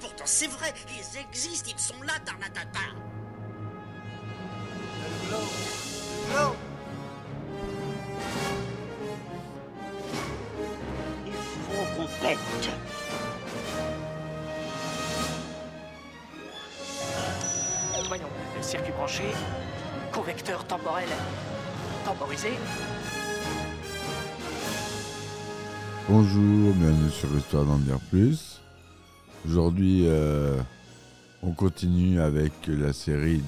Pourtant c'est vrai, ils existent, ils sont là, Tarnatata. Glow. Il faut qu'on pète. Voyons, le circuit branché, convecteur temporel temporisé. Bonjour, bienvenue sur Histoire d'en dire plus. Aujourd'hui, euh, on continue avec la série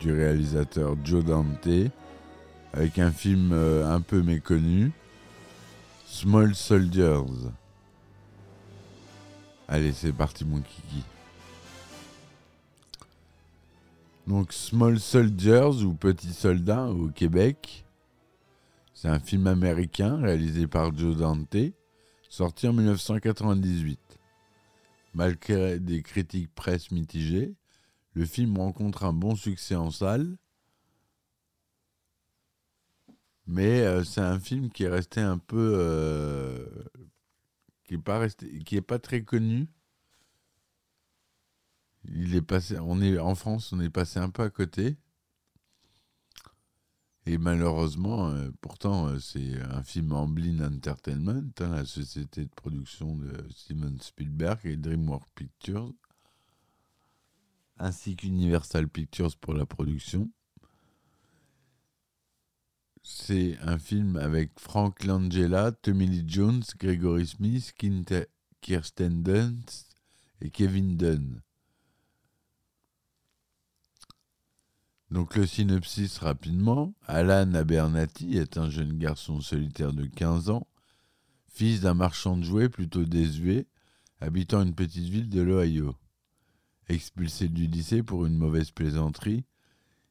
du réalisateur Joe Dante, avec un film euh, un peu méconnu, Small Soldiers. Allez, c'est parti mon kiki. Donc Small Soldiers ou Petits Soldats au Québec, c'est un film américain réalisé par Joe Dante, sorti en 1998. Malgré des critiques presse mitigées, le film rencontre un bon succès en salle. Mais euh, c'est un film qui est resté un peu. euh, qui n'est pas, resté- qui est pas très connu. Il est passé, on est, en France, on est passé un peu à côté. Et malheureusement, euh, pourtant, euh, c'est un film Amblin Entertainment, hein, la société de production de Steven Spielberg et DreamWorks Pictures, ainsi qu'Universal Pictures pour la production. C'est un film avec Frank Langella, Tommy Lee Jones, Gregory Smith, Kirsten Dunst et Kevin Dunn. Donc le synopsis rapidement. Alan Abernathy est un jeune garçon solitaire de 15 ans, fils d'un marchand de jouets plutôt désuet, habitant une petite ville de l'Ohio. Expulsé du lycée pour une mauvaise plaisanterie,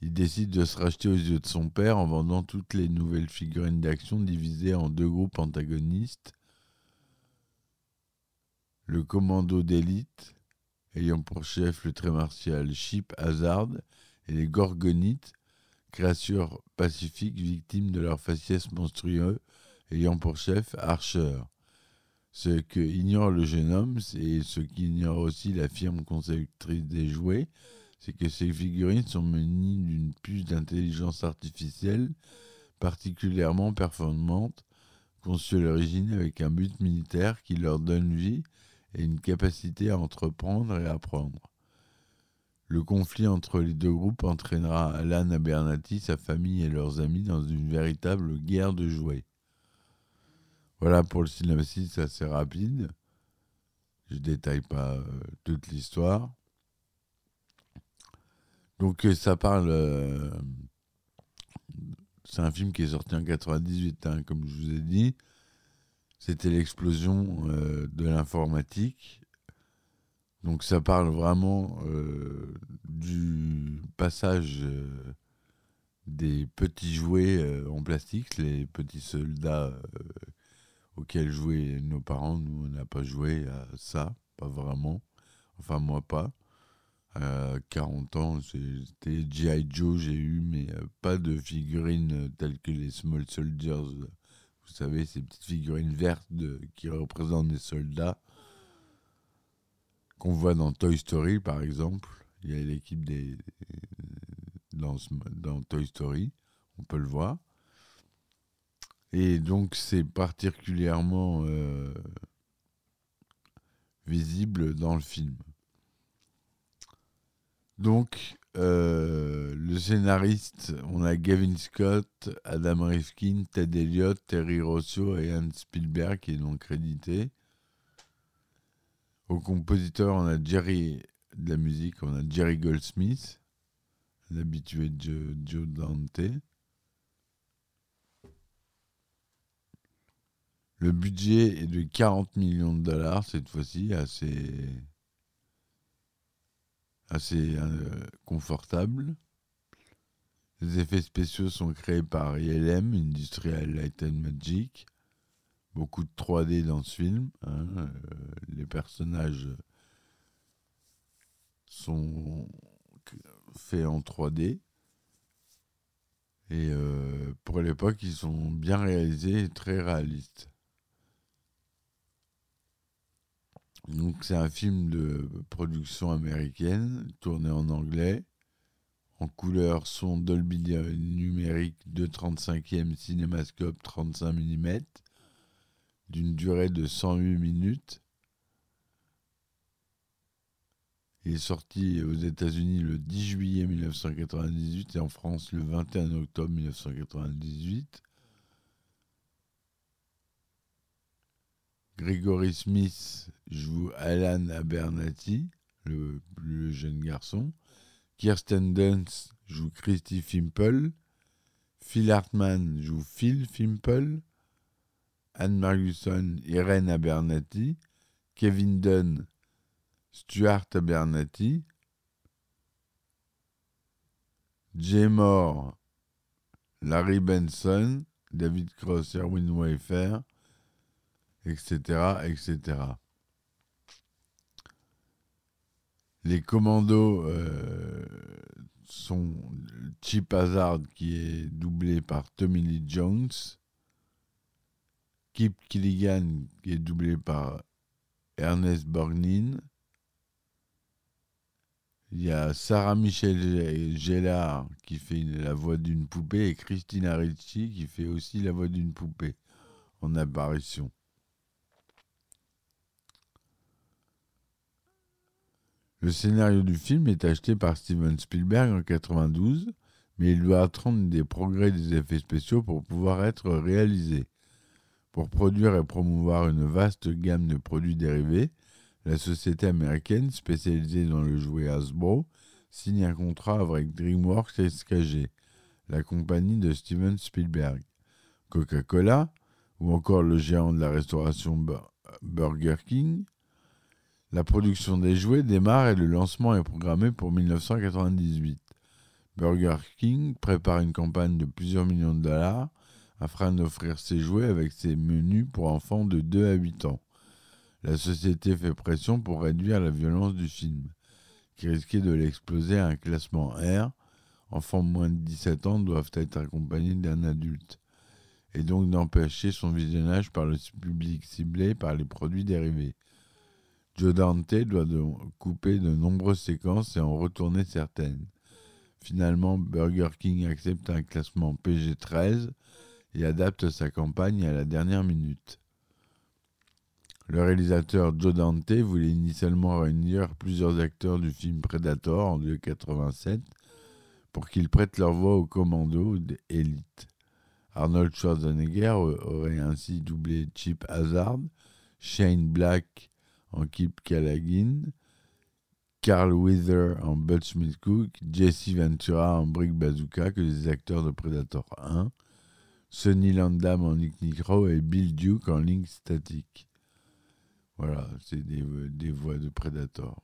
il décide de se racheter aux yeux de son père en vendant toutes les nouvelles figurines d'action divisées en deux groupes antagonistes. Le commando d'élite, ayant pour chef le très martial Chip Hazard, et les Gorgonites, créatures pacifiques victimes de leur faciès monstrueux, ayant pour chef Archer. Ce que ignore le jeune homme, et ce qu'ignore aussi la firme conceptrice des jouets, c'est que ces figurines sont munies d'une puce d'intelligence artificielle particulièrement performante, conçue à l'origine avec un but militaire qui leur donne vie et une capacité à entreprendre et apprendre. Le conflit entre les deux groupes entraînera Alan Abernathy, sa famille et leurs amis dans une véritable guerre de jouets. Voilà pour le synopsis assez rapide. Je détaille pas euh, toute l'histoire. Donc euh, ça parle. euh, c'est un film qui est sorti en 98, hein, comme je vous ai dit. C'était l'explosion de l'informatique donc ça parle vraiment euh, du passage euh, des petits jouets euh, en plastique, les petits soldats auxquels jouaient nos parents. Nous, on n'a pas joué à ça, pas vraiment. Enfin, moi pas. À 40 ans, c'était G.I. Joe, j'ai eu, mais pas de figurines telles que les Small Soldiers. Vous savez, ces petites figurines vertes qui représentent des soldats qu'on voit dans Toy Story, par exemple. Il y a l'équipe des dans, Toy Story, on peut le voir. Et donc c'est particulièrement euh, visible dans le film. Donc euh, le scénariste, on a Gavin Scott, Adam Rifkin, Ted Elliott, Terry Rossio et Anne Spielberg qui est donc crédité. Au compositeur, on a Jerry de la musique, on a Jerry Goldsmith, l'habitué de Joe, Dante. Le budget est de 40 millions de dollars cette fois-ci, assez, assez euh, confortable. Les effets spéciaux sont créés par ILM, Industrial Light and Magic. Beaucoup de 3D dans ce film. hein, euh, les personnages sont faits en 3D. Et euh, pour l'époque, ils sont bien réalisés et très réalistes. Donc c'est un film de production américaine, tourné en anglais, en couleur son Dolby numérique de 35e cinémascope 35 mm, d'une durée de 108 minutes. Il est sorti aux États-Unis le 10 juillet 1998 et en France le 21 octobre 1998. Gregory Smith joue Alan Abernathy, le, le jeune garçon. Kirsten Dunst joue Christy Fimple. Phil Hartman joue Phil Fimple. Anne Marguson, Irene Abernathy. Kevin Dunn, Stuart Abernathy. Jay Moore, Larry Benson, David Cross, Erwin Wayfair etc., etc. Les commandos euh, sont Chip Hazard qui est doublé par Tommy Lee Jones, Kip Killigan qui est doublé par Ernest Borgnine, il y a Sarah Michel Gellar qui fait la voix d'une poupée et Christina Ricci qui fait aussi la voix d'une poupée en apparition. Le scénario du film est acheté par Steven Spielberg en 92, mais il doit attendre des progrès des effets spéciaux pour pouvoir être réalisé. Pour produire et promouvoir une vaste gamme de produits dérivés, la société américaine spécialisée dans le jouet Hasbro signe un contrat avec DreamWorks SKG, la compagnie de Steven Spielberg. Coca-Cola, ou encore le géant de la restauration Burger King, la production des jouets démarre et le lancement est programmé pour 1998. Burger King prépare une campagne de plusieurs millions de dollars afin d'offrir ses jouets avec ses menus pour enfants de 2 à 8 ans. La société fait pression pour réduire la violence du film, qui risquait de l'exploser à un classement R. Enfants de moins de 17 ans doivent être accompagnés d'un adulte, et donc d'empêcher son visionnage par le public ciblé par les produits dérivés. Joe Dante doit couper de nombreuses séquences et en retourner certaines. Finalement, Burger King accepte un classement PG-13 et adapte sa campagne à la dernière minute. Le réalisateur Joe Dante voulait initialement réunir plusieurs acteurs du film Predator en 1987 pour qu'ils prêtent leur voix au commando d'élite. Arnold Schwarzenegger aurait ainsi doublé Chip Hazard, Shane Black en Kip Callaghan, Carl Wither en Butch Cook, Jesse Ventura en Brick Bazooka, que les acteurs de Predator 1, Sonny Landam en Nick Nicro et Bill Duke en Link Static. Voilà, c'est des, des voix de Predator.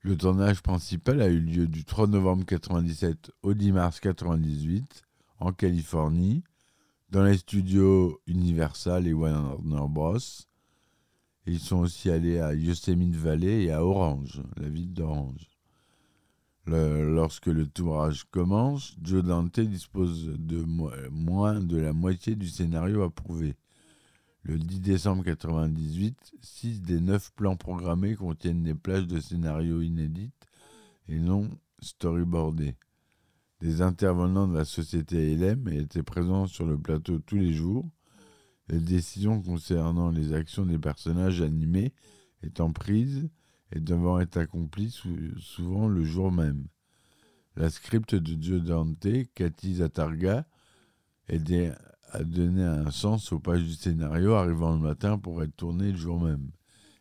Le tournage principal a eu lieu du 3 novembre 1997 au 10 mars 1998 en Californie, dans les studios Universal et Warner Bros. Ils sont aussi allés à Yosemite Valley et à Orange, la ville d'Orange. Lorsque le tournage commence, Joe Dante dispose de moins de la moitié du scénario approuvé. Le 10 décembre 1998, 6 des 9 plans programmés contiennent des plages de scénarios inédites et non storyboardées. Des intervenants de la société LM étaient présents sur le plateau tous les jours les décisions concernant les actions des personnages animés étant prises et devant être accomplies souvent le jour même. La script de Joe Dante, Cathy Zatarga, aidait à donner un sens aux pages du scénario arrivant le matin pour être tourné le jour même,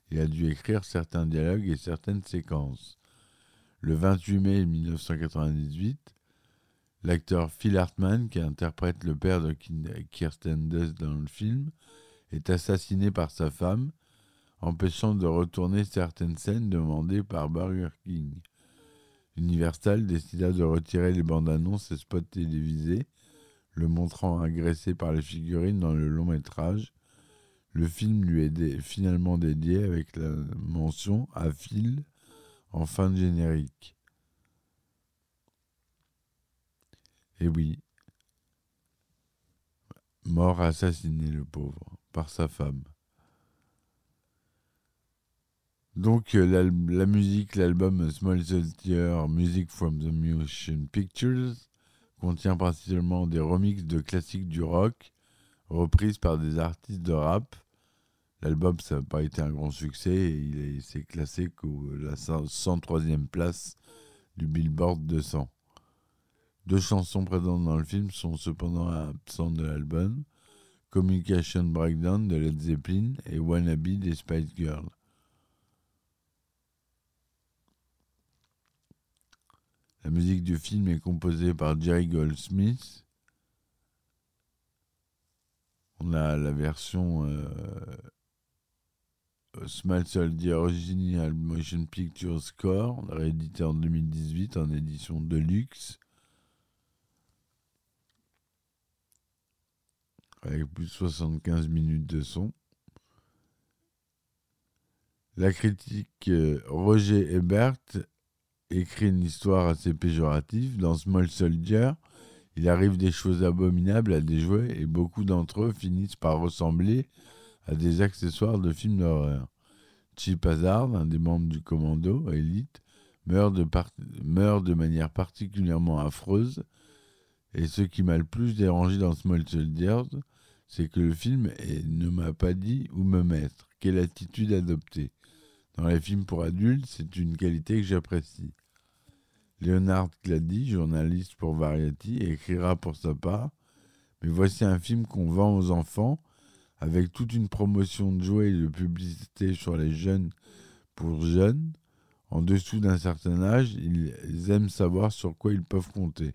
et a dû écrire certains dialogues et certaines séquences. Le 28 mai 1998, L'acteur Phil Hartman, qui interprète le père de Kirsten Dunst dans le film, est assassiné par sa femme, empêchant de retourner certaines scènes demandées par Burger King. Universal décida de retirer les bandes annonces et spots télévisés, le montrant agressé par les figurines dans le long métrage. Le film lui est finalement dédié avec la mention à Phil en fin de générique. Et oui. Mort assassiné, le pauvre, par sa femme. Donc euh, la musique, l'album Small Soldier, Music from the Motion Pictures, contient principalement des remixes de classiques du rock, reprises par des artistes de rap. L'album, ça n'a pas été un grand succès et il est- s'est classé qu'au la 103e place du Billboard 200. Deux chansons présentes dans le film sont cependant absentes de l'album, Communication Breakdown de Led Zeppelin et Wannabe des Spice Girls. La musique du film est composée par Jerry Goldsmith. On a la version euh, Small Soldier Original Motion Picture Score, réédité en 2018 en édition Deluxe. Avec plus de 75 minutes de son. La critique euh, Roger Ebert écrit une histoire assez péjorative. Dans Small Soldier, il arrive des choses abominables à des jouets et beaucoup d'entre eux finissent par ressembler à des accessoires de films d'horreur. Chip Hazard, un des membres du commando élite, meurt de, meurt de manière particulièrement affreuse. Et ce qui m'a le plus dérangé dans Small Soldiers, c'est que le film ne m'a pas dit où me mettre, quelle attitude adopter. Dans les films pour adultes, c'est une qualité que j'apprécie. Leonard Clady, journaliste pour Variety, écrira pour sa part Mais voici un film qu'on vend aux enfants, avec toute une promotion de jouets et de publicité sur les jeunes pour jeunes. En dessous d'un certain âge, ils aiment savoir sur quoi ils peuvent compter.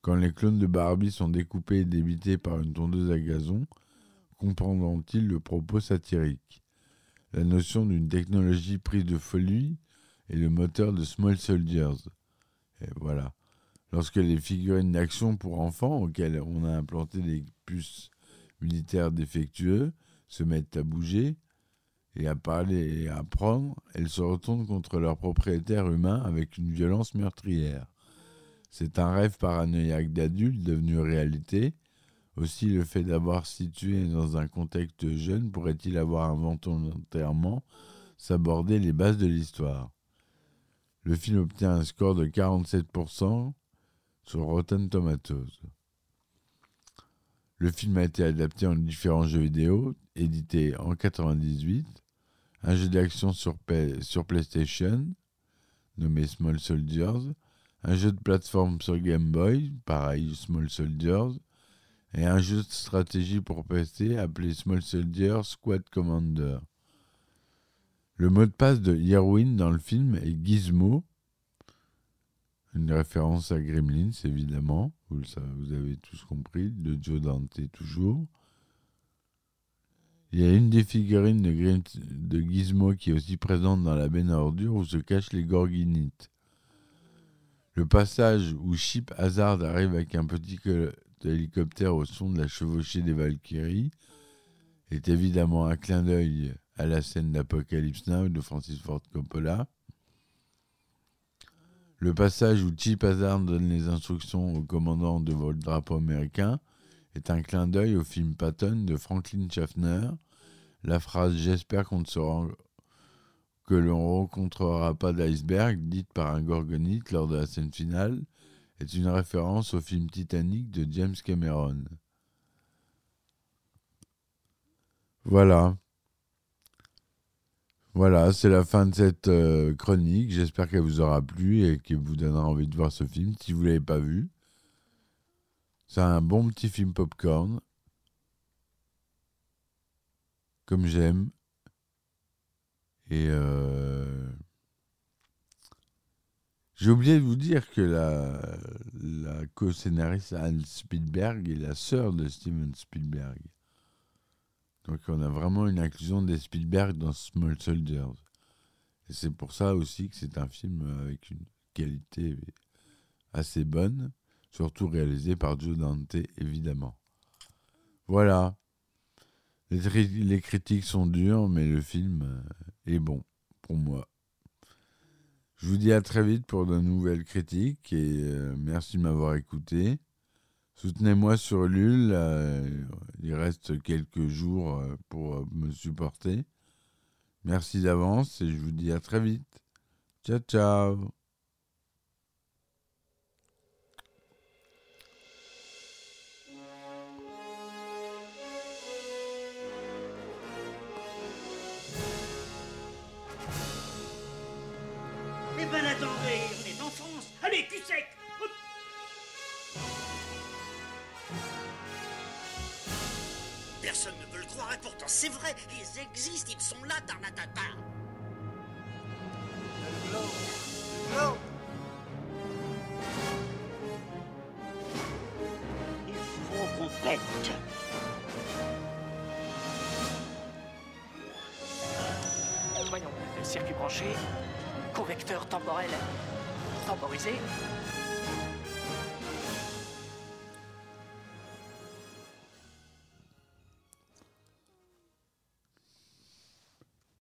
Quand les clones de Barbie sont découpés et débités par une tondeuse à gazon, comprendront-ils le propos satirique? La notion d'une technologie prise de folie est le moteur de Small Soldiers. Et voilà. Lorsque les figurines d'action pour enfants, auxquelles on a implanté des puces militaires défectueux, se mettent à bouger et à parler et à apprendre, elles se retournent contre leur propriétaire humain avec une violence meurtrière. C'est un rêve paranoïaque d'adulte devenu réalité. Aussi, le fait d'avoir situé dans un contexte jeune pourrait-il avoir involontairement s'aborder les bases de l'histoire? Le film obtient un score de 47% sur Rotten Tomatoes. Le film a été adapté en différents jeux vidéo, édité en 98, un jeu d'action sur, sur PlayStation, nommé Small Soldiers, un jeu de plateforme sur Game Boy, pareil Small Soldiers, et un jeu de stratégie pour PC appelé Small Soldier Squad Commander. Le mot de passe de Irwin dans le film est Gizmo, une référence à Gremlins évidemment, vous, le avez tous compris, de Joe Dante toujours. Il y a une des figurines de, Gizmo qui est aussi présente dans la benne à ordures où se cachent les gorgonites. Le passage où Chip Hazard arrive avec un petit co- hélicoptère au son de la chevauchée des Valkyries est évidemment un clin d'œil à la scène d'Apocalypse Now de Francis Ford Coppola. Le passage où Chip Hazard donne les instructions au commandant de votre drapeau américain est un clin d'œil au film Patton de Franklin Schaffner. La phrase J'espère qu'on ne se ren- que l'on rencontrera pas d'iceberg, dite par un gorgonite lors de la scène finale, est une référence au film Titanic de James Cameron. Voilà. Voilà, c'est la fin de cette euh, chronique. J'espère qu'elle vous aura plu et qu'elle vous donnera envie de voir ce film si vous ne l'avez pas vu. C'est un bon petit film popcorn. Comme j'aime. Et euh, j'ai oublié de vous dire que la, la co-scénariste Anne Spielberg est la sœur de Steven Spielberg. Donc on a vraiment une inclusion des Spielberg dans Small Soldiers. Et c'est pour ça aussi que c'est un film avec une qualité assez bonne, surtout réalisé par Joe Dante, évidemment. Voilà. Les, critiques sont dures, mais le film euh, est bon, pour moi. Je vous dis à très vite pour de nouvelles critiques et euh, merci de m'avoir écouté. Soutenez-moi sur Ulule. euh, il reste quelques jours euh, pour euh, me supporter. Merci d'avance et je vous dis à très vite. Ciao, ciao. Et pourtant c'est vrai, ils existent, ils sont là, Tarnatata. Le. Le. Il faut qu'on pète. Voyons, circuit branché, convecteur temporel temporisé,